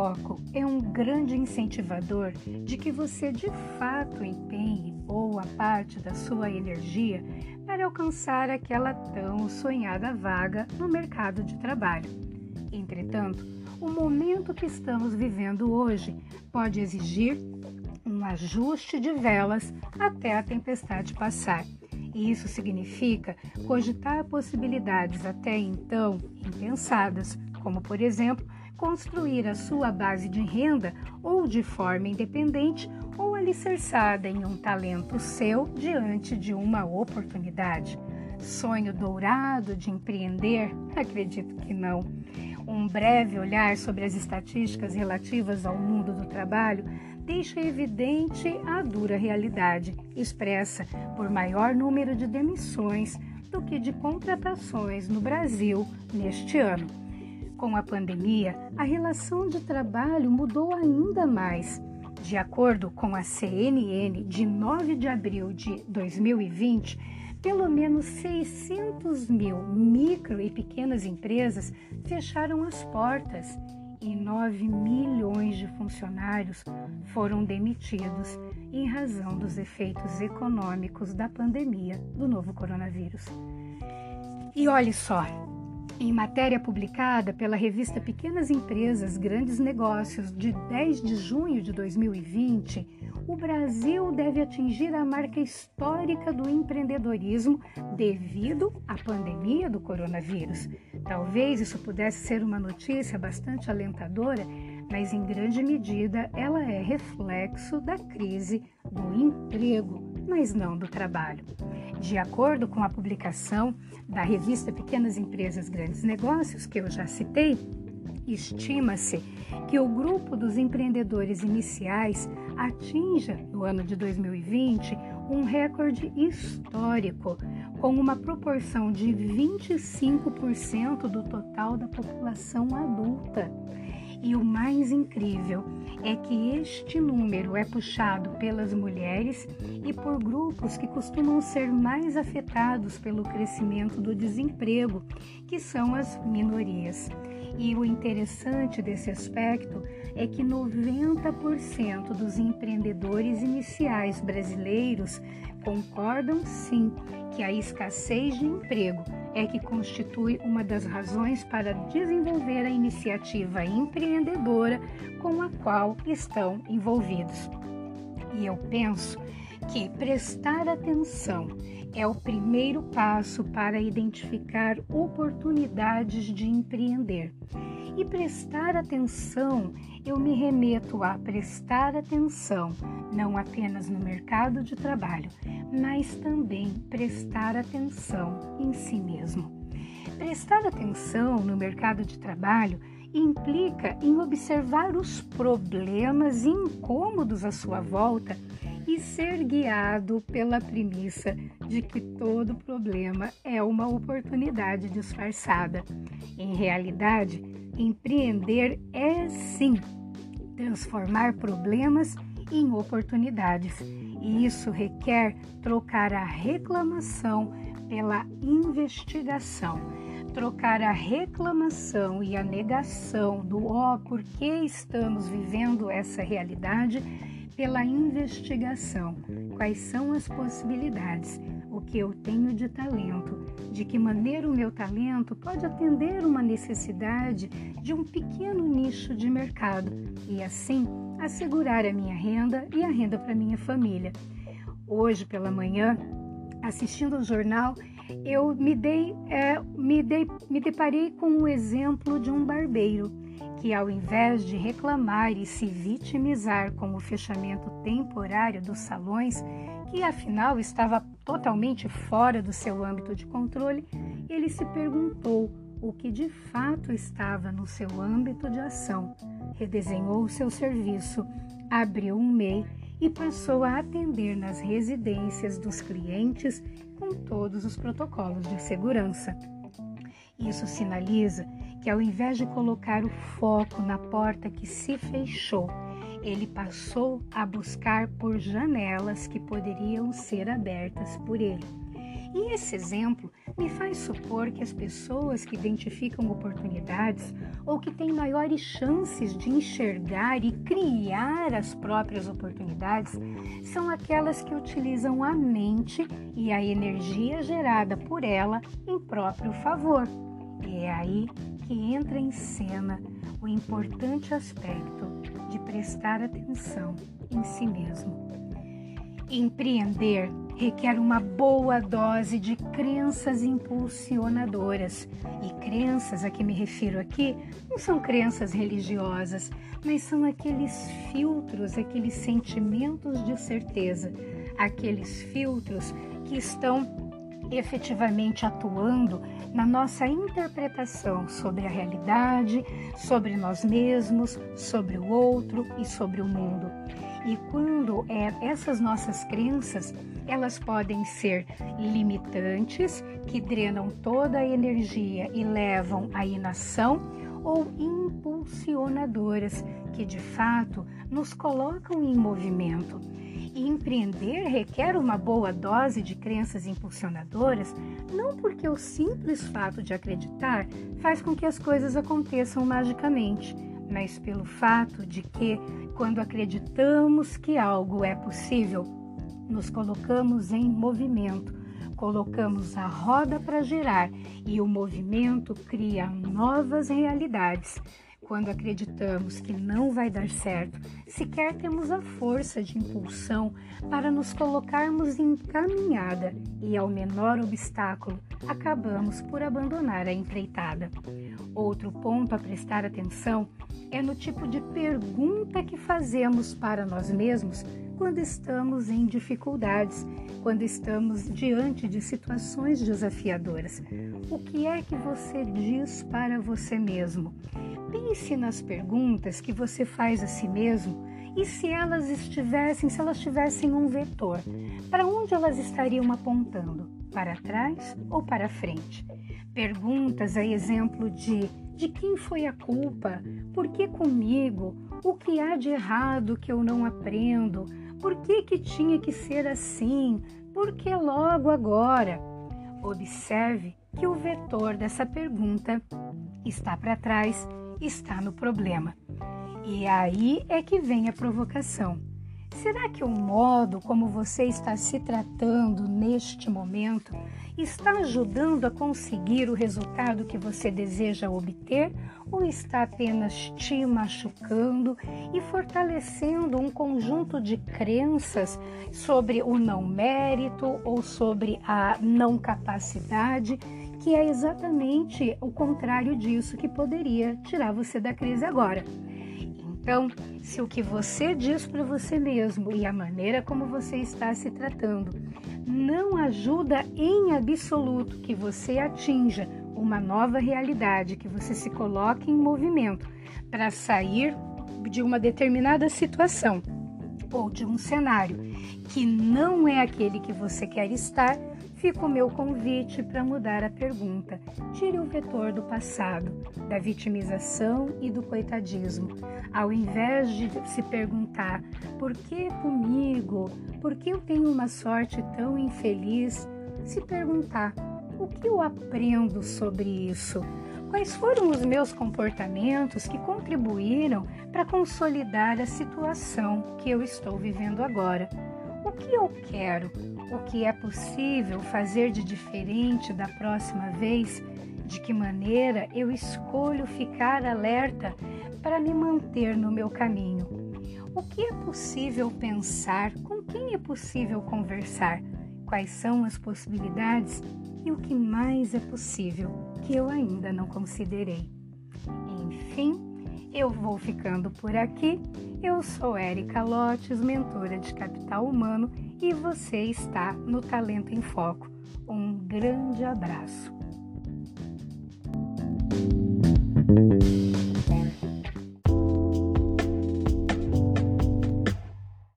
foco é um grande incentivador de que você de fato empenhe boa parte da sua energia para alcançar aquela tão sonhada vaga no mercado de trabalho. Entretanto, o momento que estamos vivendo hoje pode exigir um ajuste de velas até a tempestade passar. E isso significa cogitar possibilidades até então impensadas, como por exemplo, construir a sua base de renda ou de forma independente ou alicerçada em um talento seu diante de uma oportunidade. Sonho dourado de empreender? Acredito que não. Um breve olhar sobre as estatísticas relativas ao mundo do trabalho deixa evidente a dura realidade, expressa por maior número de demissões do que de contratações no Brasil neste ano. Com a pandemia, a relação de trabalho mudou ainda mais. De acordo com a CNN de 9 de abril de 2020, pelo menos 600 mil micro e pequenas empresas fecharam as portas e 9 milhões de funcionários foram demitidos em razão dos efeitos econômicos da pandemia do novo coronavírus. E olhe só, em matéria publicada pela revista Pequenas Empresas, Grandes Negócios, de 10 de junho de 2020, o Brasil deve atingir a marca histórica do empreendedorismo devido à pandemia do coronavírus. Talvez isso pudesse ser uma notícia bastante alentadora, mas em grande medida ela é reflexo da crise do emprego, mas não do trabalho. De acordo com a publicação da revista Pequenas Empresas Grandes Negócios, que eu já citei, estima-se que o grupo dos empreendedores iniciais atinja, no ano de 2020, um recorde histórico, com uma proporção de 25% do total da população adulta. E o mais incrível é que este número é puxado pelas mulheres e por grupos que costumam ser mais afetados pelo crescimento do desemprego, que são as minorias. E o interessante desse aspecto é que 90% dos empreendedores iniciais brasileiros concordam sim que a escassez de emprego é que constitui uma das razões para desenvolver a iniciativa empreendedora com a qual estão envolvidos. E eu penso que prestar atenção é o primeiro passo para identificar oportunidades de empreender. E prestar atenção, eu me remeto a prestar atenção não apenas no mercado de trabalho, mas também prestar atenção em si mesmo. Prestar atenção no mercado de trabalho implica em observar os problemas incômodos à sua volta e ser guiado pela premissa de que todo problema é uma oportunidade disfarçada. Em realidade, empreender é sim transformar problemas em oportunidades, e isso requer trocar a reclamação pela investigação. Trocar a reclamação e a negação do ó, oh, por que estamos vivendo essa realidade pela investigação. Quais são as possibilidades? O que eu tenho de talento? De que maneira o meu talento pode atender uma necessidade de um pequeno nicho de mercado e assim assegurar a minha renda e a renda para minha família. Hoje pela manhã, assistindo ao jornal, eu me dei, é, me, dei, me deparei com o um exemplo de um barbeiro que, ao invés de reclamar e se vitimizar com o fechamento temporário dos salões, que afinal estava totalmente fora do seu âmbito de controle, ele se perguntou o que de fato estava no seu âmbito de ação, redesenhou o seu serviço, abriu um MEI e passou a atender nas residências dos clientes com todos os protocolos de segurança. Isso sinaliza que, ao invés de colocar o foco na porta que se fechou, ele passou a buscar por janelas que poderiam ser abertas por ele. E esse exemplo me faz supor que as pessoas que identificam oportunidades ou que têm maiores chances de enxergar e criar as próprias oportunidades são aquelas que utilizam a mente e a energia gerada por ela em próprio favor. E é aí que entra em cena o importante aspecto de prestar atenção em si mesmo. Empreender requer uma boa dose de crenças impulsionadoras. E crenças a que me refiro aqui não são crenças religiosas, mas são aqueles filtros, aqueles sentimentos de certeza, aqueles filtros que estão efetivamente atuando na nossa interpretação sobre a realidade, sobre nós mesmos, sobre o outro e sobre o mundo. E quando é, essas nossas crenças, elas podem ser limitantes, que drenam toda a energia e levam à inação, ou impulsionadoras, que de fato nos colocam em movimento. E empreender requer uma boa dose de crenças impulsionadoras, não porque o simples fato de acreditar faz com que as coisas aconteçam magicamente, mas pelo fato de que, quando acreditamos que algo é possível, nos colocamos em movimento, colocamos a roda para girar e o movimento cria novas realidades. Quando acreditamos que não vai dar certo, sequer temos a força de impulsão para nos colocarmos em caminhada e, ao menor obstáculo, acabamos por abandonar a empreitada. Outro ponto a prestar atenção é no tipo de pergunta que fazemos para nós mesmos quando estamos em dificuldades, quando estamos diante de situações desafiadoras. O que é que você diz para você mesmo? Pense nas perguntas que você faz a si mesmo e se elas estivessem, se elas tivessem um vetor, para onde elas estariam apontando? Para trás ou para frente? Perguntas a exemplo de de quem foi a culpa? Por que comigo? O que há de errado que eu não aprendo? Por que, que tinha que ser assim? Por que logo agora? Observe que o vetor dessa pergunta está para trás, está no problema. E aí é que vem a provocação. Será que o modo como você está se tratando neste momento está ajudando a conseguir o resultado que você deseja obter ou está apenas te machucando e fortalecendo um conjunto de crenças sobre o não mérito ou sobre a não capacidade, que é exatamente o contrário disso que poderia tirar você da crise agora? Então, se o que você diz para você mesmo e a maneira como você está se tratando não ajuda em absoluto que você atinja uma nova realidade, que você se coloque em movimento para sair de uma determinada situação ou de um cenário que não é aquele que você quer estar, fica o meu convite para mudar a pergunta. Tire o vetor do passado, da vitimização e do coitadismo. Ao invés de se perguntar por que comigo, por que eu tenho uma sorte tão infeliz, se perguntar o que eu aprendo sobre isso. Quais foram os meus comportamentos que contribuíram para consolidar a situação que eu estou vivendo agora? Que eu quero? O que é possível fazer de diferente da próxima vez? De que maneira eu escolho ficar alerta para me manter no meu caminho? O que é possível pensar? Com quem é possível conversar? Quais são as possibilidades e o que mais é possível que eu ainda não considerei? Enfim, eu vou ficando por aqui. Eu sou Érica Lotes, mentora de capital humano, e você está no Talento em Foco. Um grande abraço.